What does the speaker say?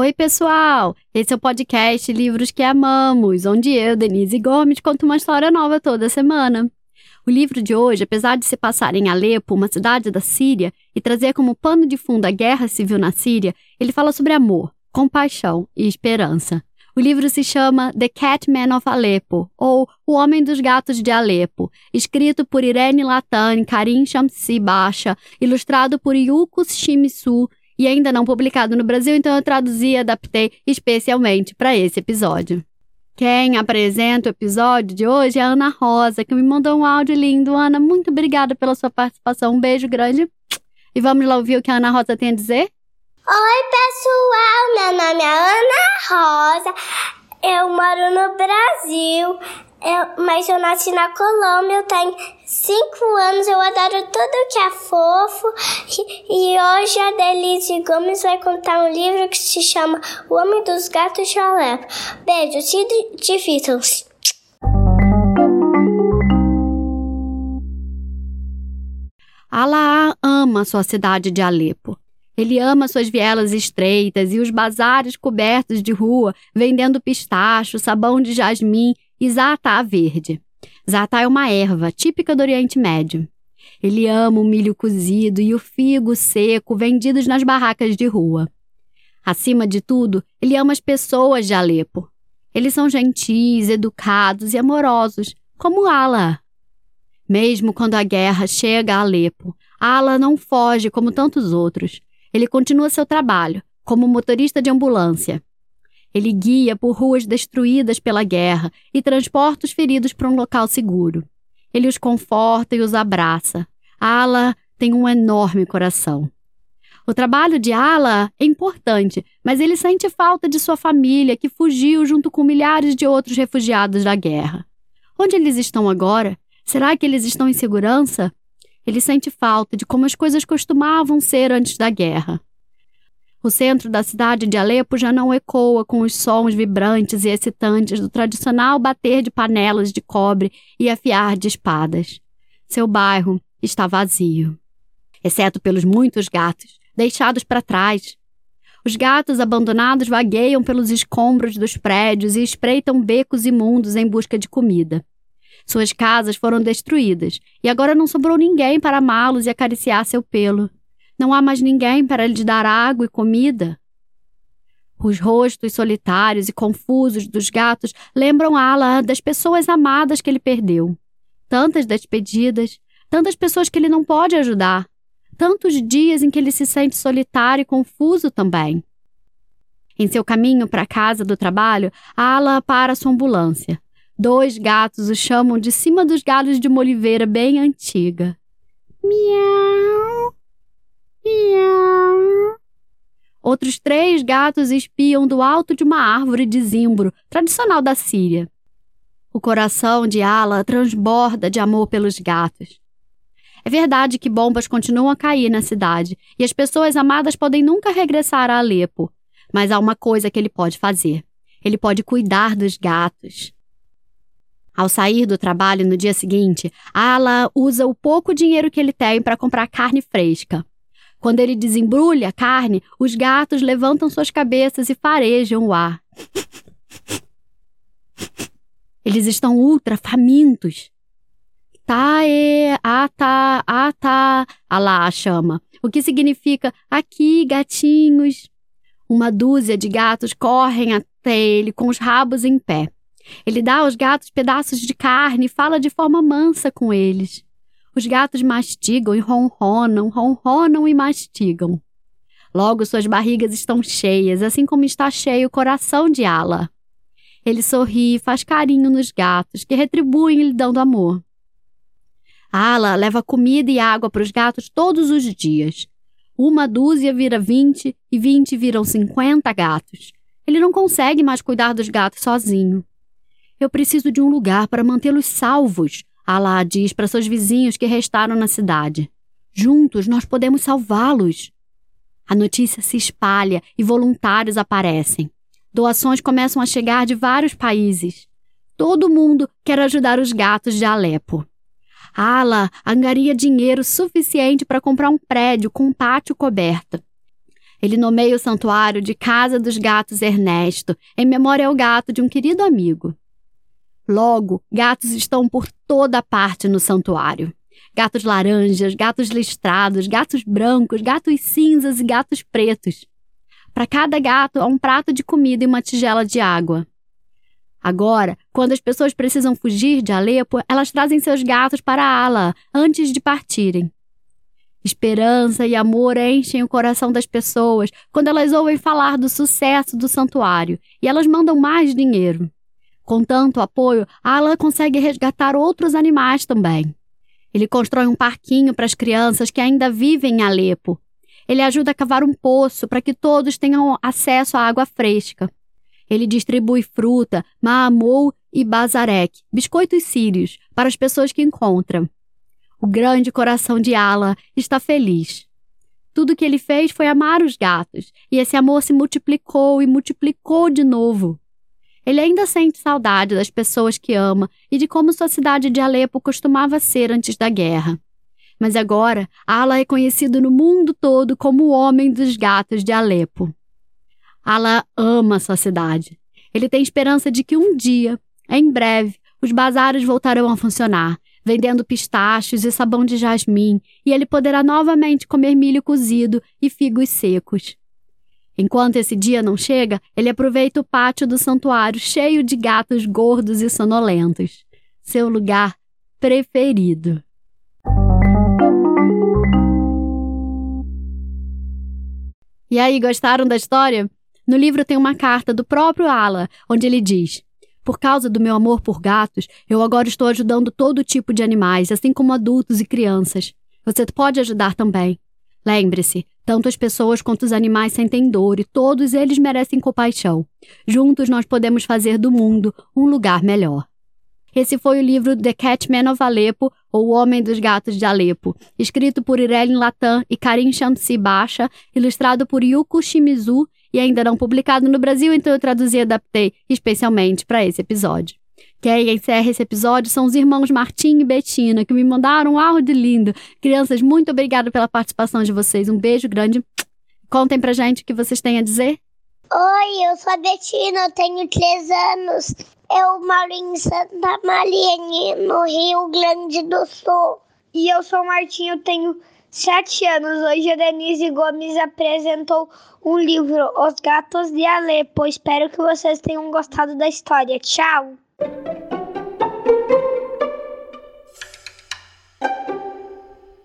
Oi, pessoal! Esse é o podcast Livros que Amamos, onde eu, Denise Gomes, conto uma história nova toda semana. O livro de hoje, apesar de se passar em Alepo, uma cidade da Síria, e trazer como pano de fundo a guerra civil na Síria, ele fala sobre amor, compaixão e esperança. O livro se chama The Catman of Aleppo, ou O Homem dos Gatos de Alepo, escrito por Irene Latani, Karim Shamsi Basha, ilustrado por Yuko Shimizu e ainda não publicado no Brasil, então eu traduzi e adaptei especialmente para esse episódio. Quem apresenta o episódio de hoje é a Ana Rosa, que me mandou um áudio lindo. Ana, muito obrigada pela sua participação. Um beijo grande. E vamos lá ouvir o que a Ana Rosa tem a dizer? Oi, pessoal. Meu nome é Ana Rosa. Eu moro no Brasil. Eu, mas eu nasci na Colômbia, eu tenho cinco anos, eu adoro tudo que é fofo. E, e hoje a Delice Gomes vai contar um livro que se chama O Homem dos Gatos de Alepo. Beijo, se divirtam-se. Alá ama sua cidade de Alepo. Ele ama suas vielas estreitas e os bazares cobertos de rua, vendendo pistacho, sabão de jasmim e zatá verde. Zatá é uma erva típica do Oriente Médio. Ele ama o milho cozido e o figo seco vendidos nas barracas de rua. Acima de tudo, ele ama as pessoas de Alepo. Eles são gentis, educados e amorosos, como Ala. Mesmo quando a guerra chega a Alepo, Ala não foge como tantos outros. Ele continua seu trabalho, como motorista de ambulância. Ele guia por ruas destruídas pela guerra e transporta os feridos para um local seguro. Ele os conforta e os abraça. Ala tem um enorme coração. O trabalho de Ala é importante, mas ele sente falta de sua família que fugiu junto com milhares de outros refugiados da guerra. Onde eles estão agora? Será que eles estão em segurança? Ele sente falta de como as coisas costumavam ser antes da guerra. O centro da cidade de Alepo já não ecoa com os sons vibrantes e excitantes do tradicional bater de panelas de cobre e afiar de espadas. Seu bairro está vazio, exceto pelos muitos gatos deixados para trás. Os gatos abandonados vagueiam pelos escombros dos prédios e espreitam becos imundos em busca de comida. Suas casas foram destruídas e agora não sobrou ninguém para amá-los e acariciar seu pelo. Não há mais ninguém para lhe dar água e comida. Os rostos solitários e confusos dos gatos lembram Ala das pessoas amadas que ele perdeu. Tantas despedidas, tantas pessoas que ele não pode ajudar, tantos dias em que ele se sente solitário e confuso também. Em seu caminho para a casa do trabalho, Ala para sua ambulância. Dois gatos o chamam de cima dos galhos de uma oliveira bem antiga. Miau! Outros três gatos espiam do alto de uma árvore de zimbro, tradicional da Síria. O coração de Ala transborda de amor pelos gatos. É verdade que bombas continuam a cair na cidade e as pessoas amadas podem nunca regressar a Alepo, mas há uma coisa que ele pode fazer. Ele pode cuidar dos gatos. Ao sair do trabalho no dia seguinte, Ala usa o pouco dinheiro que ele tem para comprar carne fresca. Quando ele desembrulha a carne, os gatos levantam suas cabeças e farejam o ar. Eles estão ultra famintos. Tae, ata, ata, Alá chama, o que significa aqui, gatinhos. Uma dúzia de gatos correm até ele com os rabos em pé. Ele dá aos gatos pedaços de carne e fala de forma mansa com eles. Os gatos mastigam e ronronam, ronronam e mastigam. Logo suas barrigas estão cheias, assim como está cheio o coração de Ala. Ele sorri e faz carinho nos gatos, que retribuem lhe dando amor. Ala leva comida e água para os gatos todos os dias. Uma dúzia vira vinte e vinte viram cinquenta gatos. Ele não consegue mais cuidar dos gatos sozinho. Eu preciso de um lugar para mantê-los salvos, Alá diz para seus vizinhos que restaram na cidade. Juntos nós podemos salvá-los. A notícia se espalha e voluntários aparecem. Doações começam a chegar de vários países. Todo mundo quer ajudar os gatos de Alepo. Ala angaria dinheiro suficiente para comprar um prédio com um pátio coberto. Ele nomeia o santuário de Casa dos Gatos Ernesto, em memória ao gato de um querido amigo. Logo, gatos estão por toda parte no santuário. Gatos laranjas, gatos listrados, gatos brancos, gatos cinzas e gatos pretos. Para cada gato há um prato de comida e uma tigela de água. Agora, quando as pessoas precisam fugir de Alepo, elas trazem seus gatos para a ala antes de partirem. Esperança e amor enchem o coração das pessoas quando elas ouvem falar do sucesso do santuário e elas mandam mais dinheiro. Com tanto apoio, Ala consegue resgatar outros animais também. Ele constrói um parquinho para as crianças que ainda vivem em Alepo. Ele ajuda a cavar um poço para que todos tenham acesso à água fresca. Ele distribui fruta, maamou e bazarek, biscoitos sírios, para as pessoas que encontram. O grande coração de Ala está feliz. Tudo que ele fez foi amar os gatos, e esse amor se multiplicou e multiplicou de novo. Ele ainda sente saudade das pessoas que ama e de como sua cidade de Alepo costumava ser antes da guerra. Mas agora, Ala é conhecido no mundo todo como o homem dos gatos de Alepo. Ala ama sua cidade. Ele tem esperança de que um dia, em breve, os bazares voltarão a funcionar vendendo pistachos e sabão de jasmim, e ele poderá novamente comer milho cozido e figos secos. Enquanto esse dia não chega, ele aproveita o pátio do santuário cheio de gatos gordos e sonolentos. Seu lugar preferido. E aí, gostaram da história? No livro tem uma carta do próprio Ala, onde ele diz: por causa do meu amor por gatos, eu agora estou ajudando todo tipo de animais, assim como adultos e crianças. Você pode ajudar também. Lembre-se, tanto as pessoas quanto os animais sentem dor e todos eles merecem compaixão. Juntos nós podemos fazer do mundo um lugar melhor. Esse foi o livro The Catman of Aleppo, ou O Homem dos Gatos de Alepo, escrito por Irene Latam e Karim Shamsi Basha, ilustrado por Yuko Shimizu e ainda não publicado no Brasil, então eu traduzi e adaptei especialmente para esse episódio. Quem encerra esse episódio são os irmãos Martim e Betina, que me mandaram um áudio lindo. Crianças, muito obrigada pela participação de vocês. Um beijo grande. Contem pra gente o que vocês têm a dizer. Oi, eu sou a Betina, eu tenho três anos. Eu moro em Santa Maria, no Rio Grande do Sul. E eu sou o Martim, eu tenho sete anos. Hoje a Denise Gomes apresentou o livro Os Gatos de Alepo. Espero que vocês tenham gostado da história. Tchau! Thank you.